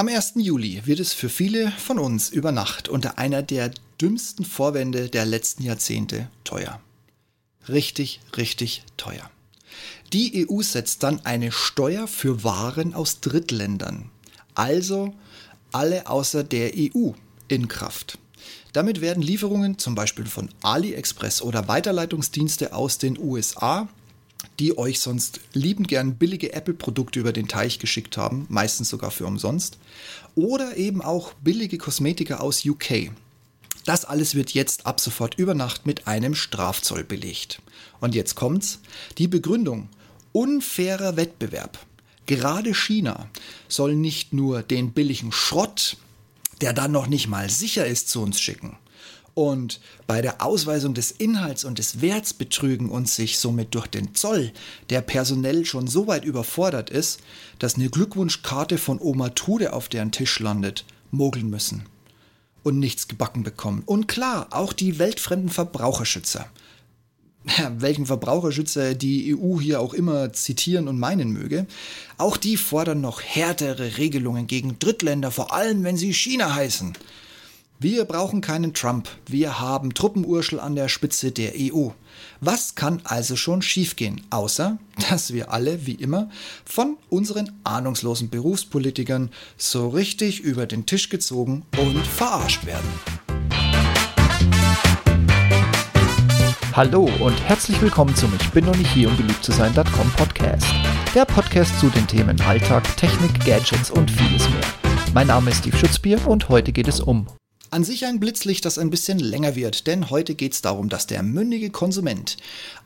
Am 1. Juli wird es für viele von uns über Nacht unter einer der dümmsten Vorwände der letzten Jahrzehnte teuer. Richtig, richtig teuer. Die EU setzt dann eine Steuer für Waren aus Drittländern, also alle außer der EU, in Kraft. Damit werden Lieferungen zum Beispiel von AliExpress oder Weiterleitungsdienste aus den USA die euch sonst liebend gern billige Apple-Produkte über den Teich geschickt haben, meistens sogar für umsonst. Oder eben auch billige Kosmetika aus UK. Das alles wird jetzt ab sofort über Nacht mit einem Strafzoll belegt. Und jetzt kommt's. Die Begründung unfairer Wettbewerb. Gerade China soll nicht nur den billigen Schrott, der dann noch nicht mal sicher ist, zu uns schicken, und bei der Ausweisung des Inhalts und des Werts betrügen und sich somit durch den Zoll, der personell schon so weit überfordert ist, dass eine Glückwunschkarte von Oma Tude auf deren Tisch landet, mogeln müssen und nichts gebacken bekommen. Und klar, auch die weltfremden Verbraucherschützer. Welchen Verbraucherschützer die EU hier auch immer zitieren und meinen möge, auch die fordern noch härtere Regelungen gegen Drittländer, vor allem wenn sie China heißen. Wir brauchen keinen Trump, wir haben Truppenurschel an der Spitze der EU. Was kann also schon schiefgehen, außer dass wir alle, wie immer, von unseren ahnungslosen Berufspolitikern so richtig über den Tisch gezogen und verarscht werden? Hallo und herzlich willkommen zum Ich bin noch nicht hier, um beliebt zu sein.com Podcast. Der Podcast zu den Themen Alltag, Technik, Gadgets und vieles mehr. Mein Name ist Steve Schutzbier und heute geht es um an sich ein Blitzlicht, das ein bisschen länger wird, denn heute geht es darum, dass der mündige Konsument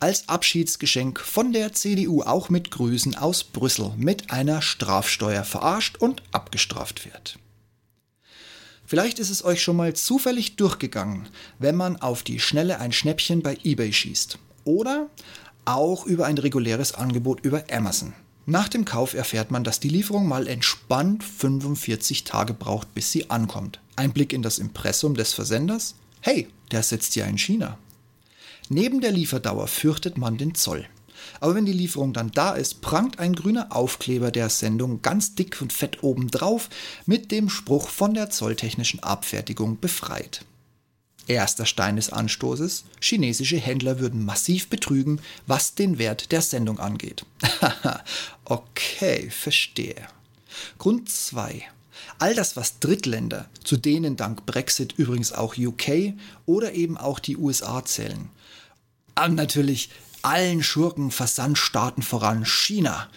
als Abschiedsgeschenk von der CDU auch mit Grüßen aus Brüssel mit einer Strafsteuer verarscht und abgestraft wird. Vielleicht ist es euch schon mal zufällig durchgegangen, wenn man auf die Schnelle ein Schnäppchen bei eBay schießt. Oder auch über ein reguläres Angebot über Amazon. Nach dem Kauf erfährt man, dass die Lieferung mal entspannt 45 Tage braucht, bis sie ankommt. Ein Blick in das Impressum des Versenders. Hey, der sitzt ja in China. Neben der Lieferdauer fürchtet man den Zoll. Aber wenn die Lieferung dann da ist, prangt ein grüner Aufkleber der Sendung ganz dick und fett oben drauf mit dem Spruch von der zolltechnischen Abfertigung befreit. Erster Stein des Anstoßes, chinesische Händler würden massiv betrügen, was den Wert der Sendung angeht. okay, verstehe. Grund 2. All das, was Drittländer, zu denen dank Brexit übrigens auch UK oder eben auch die USA zählen, und natürlich allen Schurken Versandstaaten voran China,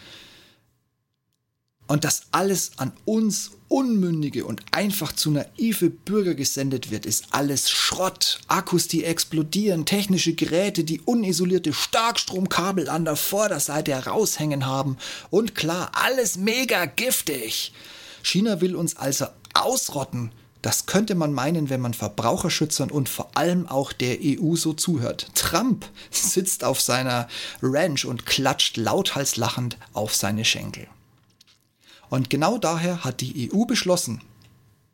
und das alles an uns unmündige und einfach zu naive Bürger gesendet wird, ist alles Schrott. Akkus, die explodieren, technische Geräte, die unisolierte Starkstromkabel an der Vorderseite heraushängen haben und klar, alles mega giftig. China will uns also ausrotten. Das könnte man meinen, wenn man Verbraucherschützern und vor allem auch der EU so zuhört. Trump sitzt auf seiner Ranch und klatscht lauthals lachend auf seine Schenkel. Und genau daher hat die EU beschlossen,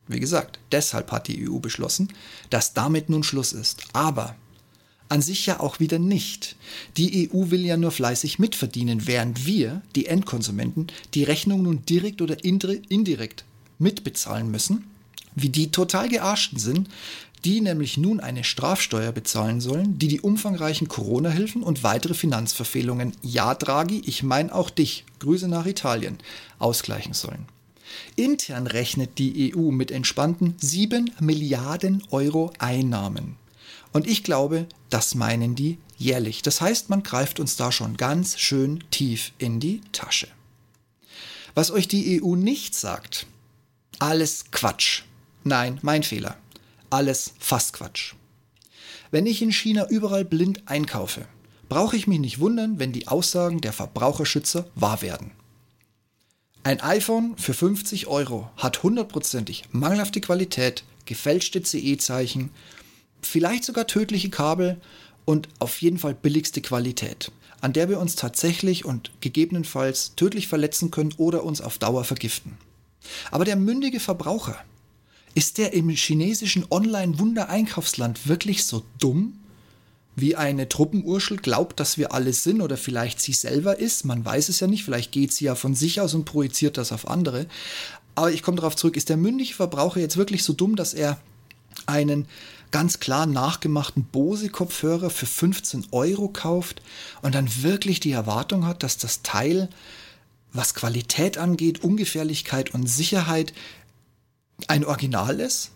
wie gesagt, deshalb hat die EU beschlossen, dass damit nun Schluss ist. Aber an sich ja auch wieder nicht. Die EU will ja nur fleißig mitverdienen, während wir, die Endkonsumenten, die Rechnung nun direkt oder indirekt mitbezahlen müssen, wie die total gearschten sind, die nämlich nun eine Strafsteuer bezahlen sollen, die die umfangreichen Corona-Hilfen und weitere Finanzverfehlungen, ja Draghi, ich meine auch dich, Grüße nach Italien, ausgleichen sollen. Intern rechnet die EU mit entspannten 7 Milliarden Euro Einnahmen. Und ich glaube, das meinen die jährlich. Das heißt, man greift uns da schon ganz schön tief in die Tasche. Was euch die EU nicht sagt, alles Quatsch. Nein, mein Fehler alles fast Quatsch. Wenn ich in China überall blind einkaufe, brauche ich mich nicht wundern, wenn die Aussagen der Verbraucherschützer wahr werden. Ein iPhone für 50 Euro hat hundertprozentig mangelhafte Qualität, gefälschte CE-Zeichen, vielleicht sogar tödliche Kabel und auf jeden Fall billigste Qualität, an der wir uns tatsächlich und gegebenenfalls tödlich verletzen können oder uns auf Dauer vergiften. Aber der mündige Verbraucher, ist der im chinesischen Online-Wunder-Einkaufsland wirklich so dumm? Wie eine Truppenurschel glaubt, dass wir alle sind oder vielleicht sie selber ist, man weiß es ja nicht, vielleicht geht sie ja von sich aus und projiziert das auf andere. Aber ich komme darauf zurück, ist der mündige Verbraucher jetzt wirklich so dumm, dass er einen ganz klar nachgemachten Bose-Kopfhörer für 15 Euro kauft und dann wirklich die Erwartung hat, dass das Teil, was Qualität angeht, Ungefährlichkeit und Sicherheit, ein Original ist?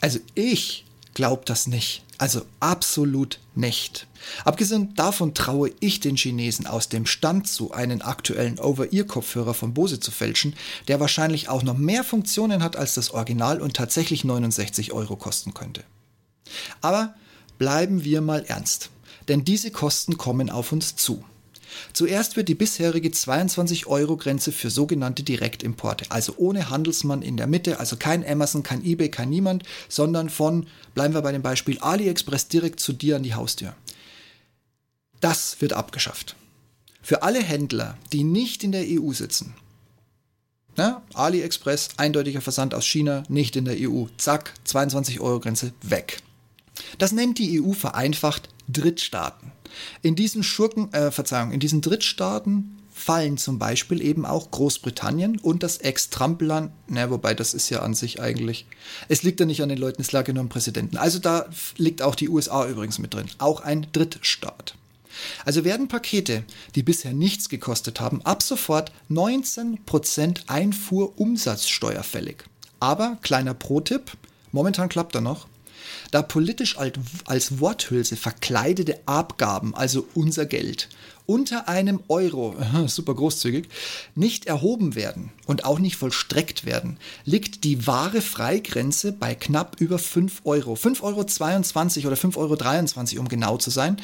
Also ich glaube das nicht. Also absolut nicht. Abgesehen davon traue ich den Chinesen aus dem Stand zu, einen aktuellen Over-Ear-Kopfhörer von Bose zu fälschen, der wahrscheinlich auch noch mehr Funktionen hat als das Original und tatsächlich 69 Euro kosten könnte. Aber bleiben wir mal ernst, denn diese Kosten kommen auf uns zu. Zuerst wird die bisherige 22-Euro-Grenze für sogenannte Direktimporte, also ohne Handelsmann in der Mitte, also kein Amazon, kein eBay, kein niemand, sondern von, bleiben wir bei dem Beispiel, AliExpress direkt zu dir an die Haustür. Das wird abgeschafft. Für alle Händler, die nicht in der EU sitzen, na, AliExpress, eindeutiger Versand aus China, nicht in der EU, zack, 22 Euro Grenze weg. Das nennt die EU vereinfacht Drittstaaten. In diesen Schurken, äh, Verzeihung, in diesen Drittstaaten fallen zum Beispiel eben auch Großbritannien und das Ex-Trump-Land, na, wobei das ist ja an sich eigentlich, es liegt ja nicht an den Leuten, es lag ja nur am Präsidenten. Also da liegt auch die USA übrigens mit drin, auch ein Drittstaat. Also werden Pakete, die bisher nichts gekostet haben, ab sofort 19% Einfuhrumsatzsteuer fällig. Aber kleiner Pro-Tipp, momentan klappt er noch, da politisch als Worthülse verkleidete Abgaben, also unser Geld, unter einem Euro, super großzügig, nicht erhoben werden und auch nicht vollstreckt werden, liegt die wahre Freigrenze bei knapp über 5 Euro. 5,22 Euro oder 5,23 Euro, um genau zu sein.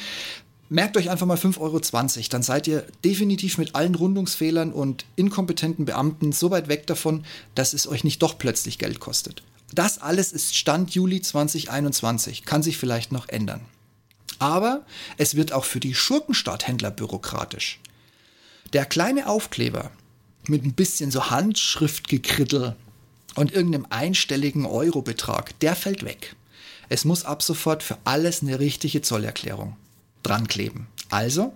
Merkt euch einfach mal 5,20 Euro, dann seid ihr definitiv mit allen Rundungsfehlern und inkompetenten Beamten so weit weg davon, dass es euch nicht doch plötzlich Geld kostet. Das alles ist Stand Juli 2021, kann sich vielleicht noch ändern. Aber es wird auch für die Schurkenstadthändler bürokratisch. Der kleine Aufkleber mit ein bisschen so Handschriftgekrittel und irgendeinem einstelligen Eurobetrag, der fällt weg. Es muss ab sofort für alles eine richtige Zollerklärung dran kleben. Also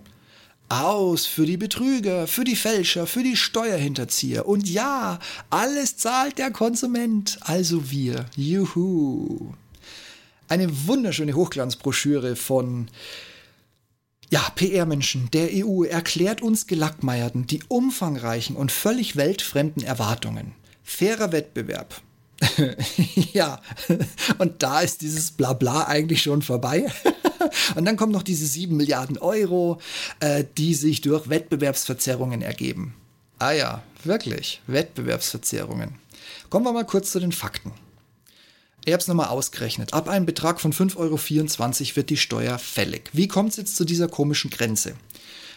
aus für die Betrüger, für die Fälscher, für die Steuerhinterzieher. Und ja, alles zahlt der Konsument, also wir. Juhu. Eine wunderschöne Hochglanzbroschüre von ja, PR-Menschen der EU erklärt uns Gelackmeierten die umfangreichen und völlig weltfremden Erwartungen. Fairer Wettbewerb. ja, und da ist dieses Blabla eigentlich schon vorbei. Und dann kommen noch diese 7 Milliarden Euro, äh, die sich durch Wettbewerbsverzerrungen ergeben. Ah ja, wirklich, Wettbewerbsverzerrungen. Kommen wir mal kurz zu den Fakten. Ich habe es nochmal ausgerechnet. Ab einem Betrag von 5,24 Euro wird die Steuer fällig. Wie kommt es jetzt zu dieser komischen Grenze?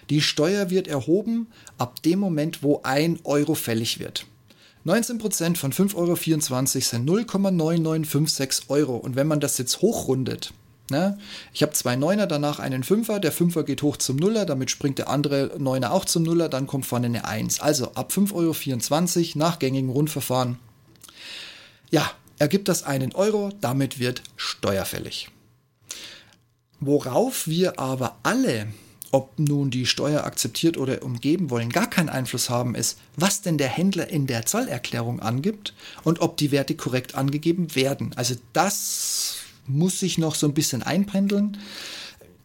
Die Steuer wird erhoben ab dem Moment, wo 1 Euro fällig wird. 19% von 5,24 Euro sind 0,9956 Euro. Und wenn man das jetzt hochrundet, Ne? Ich habe zwei Neuner, danach einen Fünfer. Der Fünfer geht hoch zum Nuller, damit springt der andere Neuner auch zum Nuller, dann kommt vorne eine 1. Also ab 5,24 Euro nach gängigem Rundverfahren. Ja, ergibt das einen Euro, damit wird steuerfällig. Worauf wir aber alle, ob nun die Steuer akzeptiert oder umgeben wollen, gar keinen Einfluss haben, ist, was denn der Händler in der Zollerklärung angibt und ob die Werte korrekt angegeben werden. Also das muss sich noch so ein bisschen einpendeln.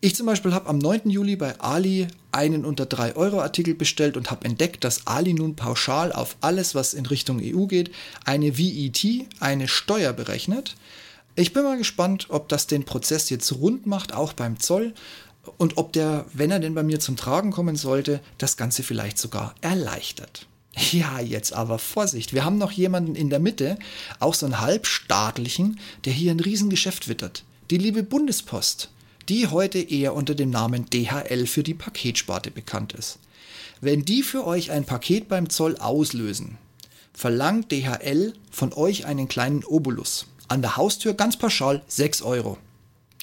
Ich zum Beispiel habe am 9. Juli bei Ali einen unter 3 Euro Artikel bestellt und habe entdeckt, dass Ali nun pauschal auf alles, was in Richtung EU geht, eine VET, eine Steuer berechnet. Ich bin mal gespannt, ob das den Prozess jetzt rund macht, auch beim Zoll, und ob der, wenn er denn bei mir zum Tragen kommen sollte, das Ganze vielleicht sogar erleichtert. Ja, jetzt aber Vorsicht. Wir haben noch jemanden in der Mitte, auch so einen halbstaatlichen, der hier ein Riesengeschäft wittert. Die liebe Bundespost, die heute eher unter dem Namen DHL für die Paketsparte bekannt ist. Wenn die für euch ein Paket beim Zoll auslösen, verlangt DHL von euch einen kleinen Obolus. An der Haustür ganz pauschal 6 Euro.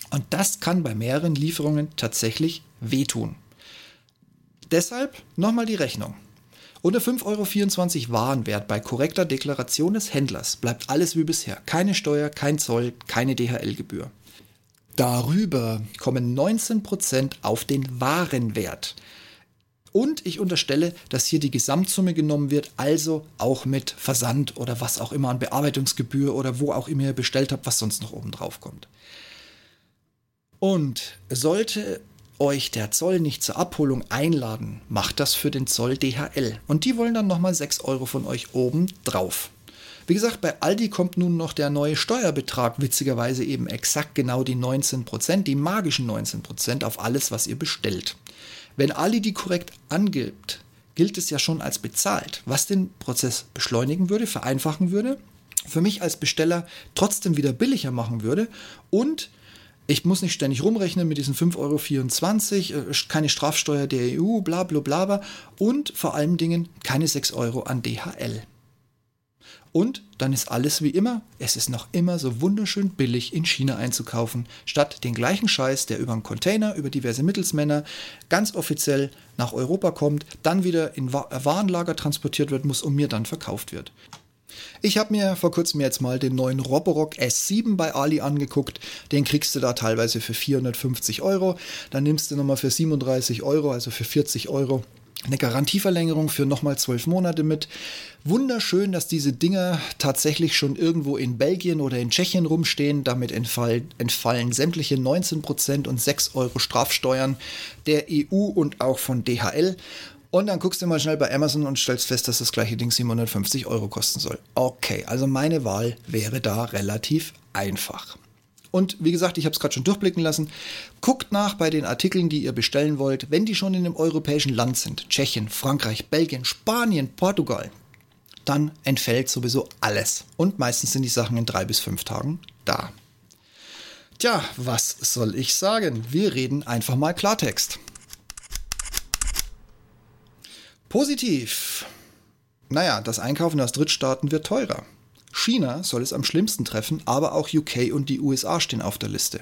Und das kann bei mehreren Lieferungen tatsächlich wehtun. Deshalb nochmal die Rechnung. Unter 5,24 Euro Warenwert bei korrekter Deklaration des Händlers bleibt alles wie bisher. Keine Steuer, kein Zoll, keine DHL-Gebühr. Darüber kommen 19% auf den Warenwert. Und ich unterstelle, dass hier die Gesamtsumme genommen wird, also auch mit Versand oder was auch immer an Bearbeitungsgebühr oder wo auch immer ihr bestellt habt, was sonst noch oben drauf kommt. Und sollte euch der Zoll nicht zur Abholung einladen, macht das für den Zoll DHL. Und die wollen dann nochmal 6 Euro von euch oben drauf. Wie gesagt, bei Aldi kommt nun noch der neue Steuerbetrag, witzigerweise eben exakt genau die 19%, die magischen 19% auf alles, was ihr bestellt. Wenn Aldi die korrekt angibt, gilt es ja schon als bezahlt, was den Prozess beschleunigen würde, vereinfachen würde, für mich als Besteller trotzdem wieder billiger machen würde und ich muss nicht ständig rumrechnen mit diesen 5,24 Euro, äh, keine Strafsteuer der EU, bla bla bla und vor allen Dingen keine 6 Euro an DHL. Und dann ist alles wie immer. Es ist noch immer so wunderschön billig in China einzukaufen, statt den gleichen Scheiß, der über einen Container, über diverse Mittelsmänner ganz offiziell nach Europa kommt, dann wieder in Warenlager transportiert wird muss und mir dann verkauft wird. Ich habe mir vor kurzem jetzt mal den neuen Roborock S7 bei Ali angeguckt. Den kriegst du da teilweise für 450 Euro. Dann nimmst du nochmal für 37 Euro, also für 40 Euro eine Garantieverlängerung für nochmal zwölf Monate mit. Wunderschön, dass diese Dinger tatsächlich schon irgendwo in Belgien oder in Tschechien rumstehen. Damit entfallen, entfallen sämtliche 19% und 6 Euro Strafsteuern der EU und auch von DHL. Und dann guckst du mal schnell bei Amazon und stellst fest, dass das gleiche Ding 750 Euro kosten soll. Okay, also meine Wahl wäre da relativ einfach. Und wie gesagt, ich habe es gerade schon durchblicken lassen. Guckt nach bei den Artikeln, die ihr bestellen wollt, wenn die schon in einem europäischen Land sind. Tschechien, Frankreich, Belgien, Spanien, Portugal. Dann entfällt sowieso alles. Und meistens sind die Sachen in drei bis fünf Tagen da. Tja, was soll ich sagen? Wir reden einfach mal Klartext. Positiv. Naja, das Einkaufen aus Drittstaaten wird teurer. China soll es am schlimmsten treffen, aber auch UK und die USA stehen auf der Liste.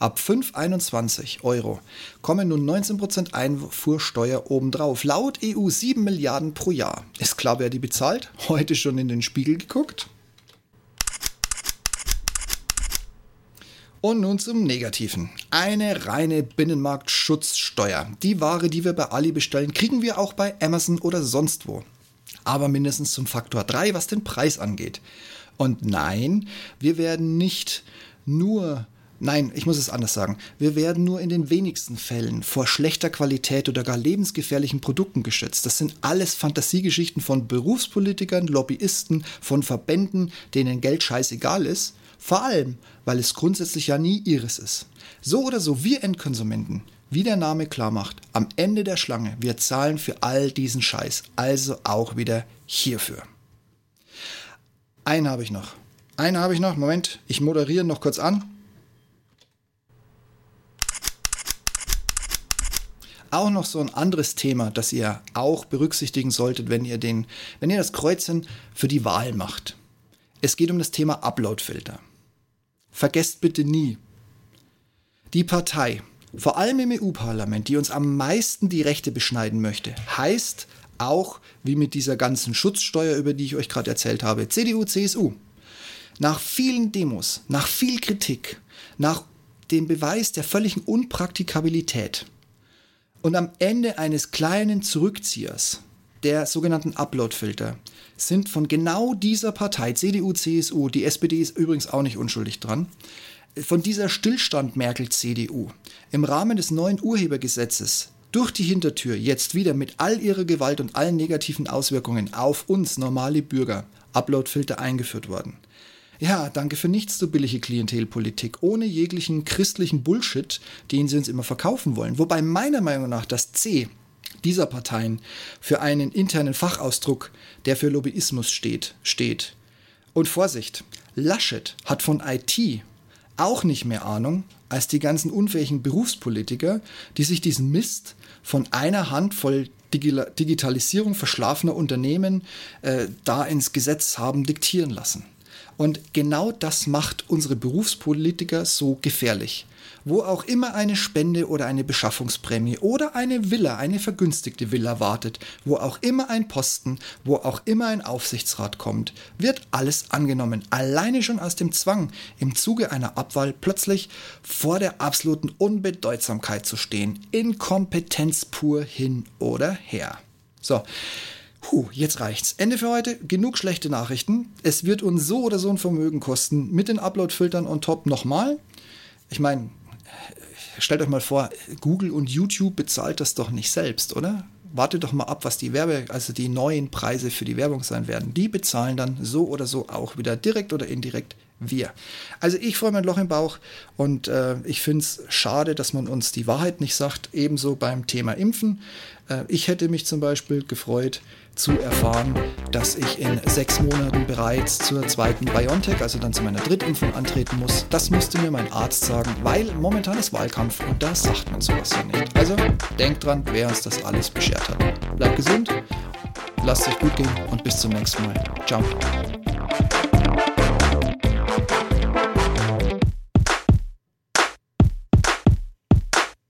Ab 5,21 Euro kommen nun 19% Einfuhrsteuer obendrauf. Laut EU 7 Milliarden pro Jahr. Ist klar, wer die bezahlt? Heute schon in den Spiegel geguckt? Und nun zum Negativen. Eine reine Binnenmarktschutzsteuer. Die Ware, die wir bei Ali bestellen, kriegen wir auch bei Amazon oder sonst wo aber mindestens zum Faktor 3, was den Preis angeht. Und nein, wir werden nicht nur Nein, ich muss es anders sagen. Wir werden nur in den wenigsten Fällen vor schlechter Qualität oder gar lebensgefährlichen Produkten geschützt. Das sind alles Fantasiegeschichten von Berufspolitikern, Lobbyisten, von Verbänden, denen Geld scheißegal ist. Vor allem, weil es grundsätzlich ja nie ihres ist. So oder so, wir Endkonsumenten, wie der Name klar macht, am Ende der Schlange, wir zahlen für all diesen Scheiß, also auch wieder hierfür. Einen habe ich noch. Einen habe ich noch. Moment, ich moderiere noch kurz an. Auch noch so ein anderes Thema, das ihr auch berücksichtigen solltet, wenn ihr, den, wenn ihr das Kreuzen für die Wahl macht. Es geht um das Thema Uploadfilter. Vergesst bitte nie, die Partei, vor allem im EU-Parlament, die uns am meisten die Rechte beschneiden möchte, heißt auch, wie mit dieser ganzen Schutzsteuer, über die ich euch gerade erzählt habe, CDU, CSU. Nach vielen Demos, nach viel Kritik, nach dem Beweis der völligen Unpraktikabilität und am Ende eines kleinen Zurückziehers der sogenannten Upload-Filter sind von genau dieser Partei, CDU, CSU, die SPD ist übrigens auch nicht unschuldig dran, von dieser Stillstand Merkel-CDU im Rahmen des neuen Urhebergesetzes durch die Hintertür jetzt wieder mit all ihrer Gewalt und allen negativen Auswirkungen auf uns normale Bürger Uploadfilter eingeführt worden. Ja, danke für nichts, du billige Klientelpolitik, ohne jeglichen christlichen Bullshit, den sie uns immer verkaufen wollen. Wobei meiner Meinung nach das C dieser Parteien für einen internen Fachausdruck, der für Lobbyismus steht, steht. Und Vorsicht, Laschet hat von IT auch nicht mehr Ahnung als die ganzen unfähigen Berufspolitiker, die sich diesen Mist von einer Handvoll Digitalisierung verschlafener Unternehmen äh, da ins Gesetz haben diktieren lassen. Und genau das macht unsere Berufspolitiker so gefährlich wo auch immer eine Spende oder eine Beschaffungsprämie oder eine Villa, eine vergünstigte Villa wartet, wo auch immer ein Posten, wo auch immer ein Aufsichtsrat kommt, wird alles angenommen. Alleine schon aus dem Zwang, im Zuge einer Abwahl plötzlich vor der absoluten Unbedeutsamkeit zu stehen. Inkompetenz pur hin oder her. So. Puh, jetzt reicht's. Ende für heute. Genug schlechte Nachrichten. Es wird uns so oder so ein Vermögen kosten. Mit den Upload-Filtern on top nochmal. Ich meine, stellt euch mal vor, Google und YouTube bezahlt das doch nicht selbst, oder? Wartet doch mal ab, was die Werbe, also die neuen Preise für die Werbung sein werden. Die bezahlen dann so oder so auch wieder direkt oder indirekt wir. Also ich freue mein Loch im Bauch und äh, ich finde es schade, dass man uns die Wahrheit nicht sagt. Ebenso beim Thema Impfen. Äh, ich hätte mich zum Beispiel gefreut, zu erfahren, dass ich in sechs Monaten bereits zur zweiten BioNTech, also dann zu meiner Drittimpfung antreten muss. Das musste mir mein Arzt sagen, weil momentan ist Wahlkampf und da sagt man sowas ja nicht. Also denkt dran, wer uns das alles beschert hat. Bleibt gesund, lasst euch gut gehen und bis zum nächsten Mal. Ciao.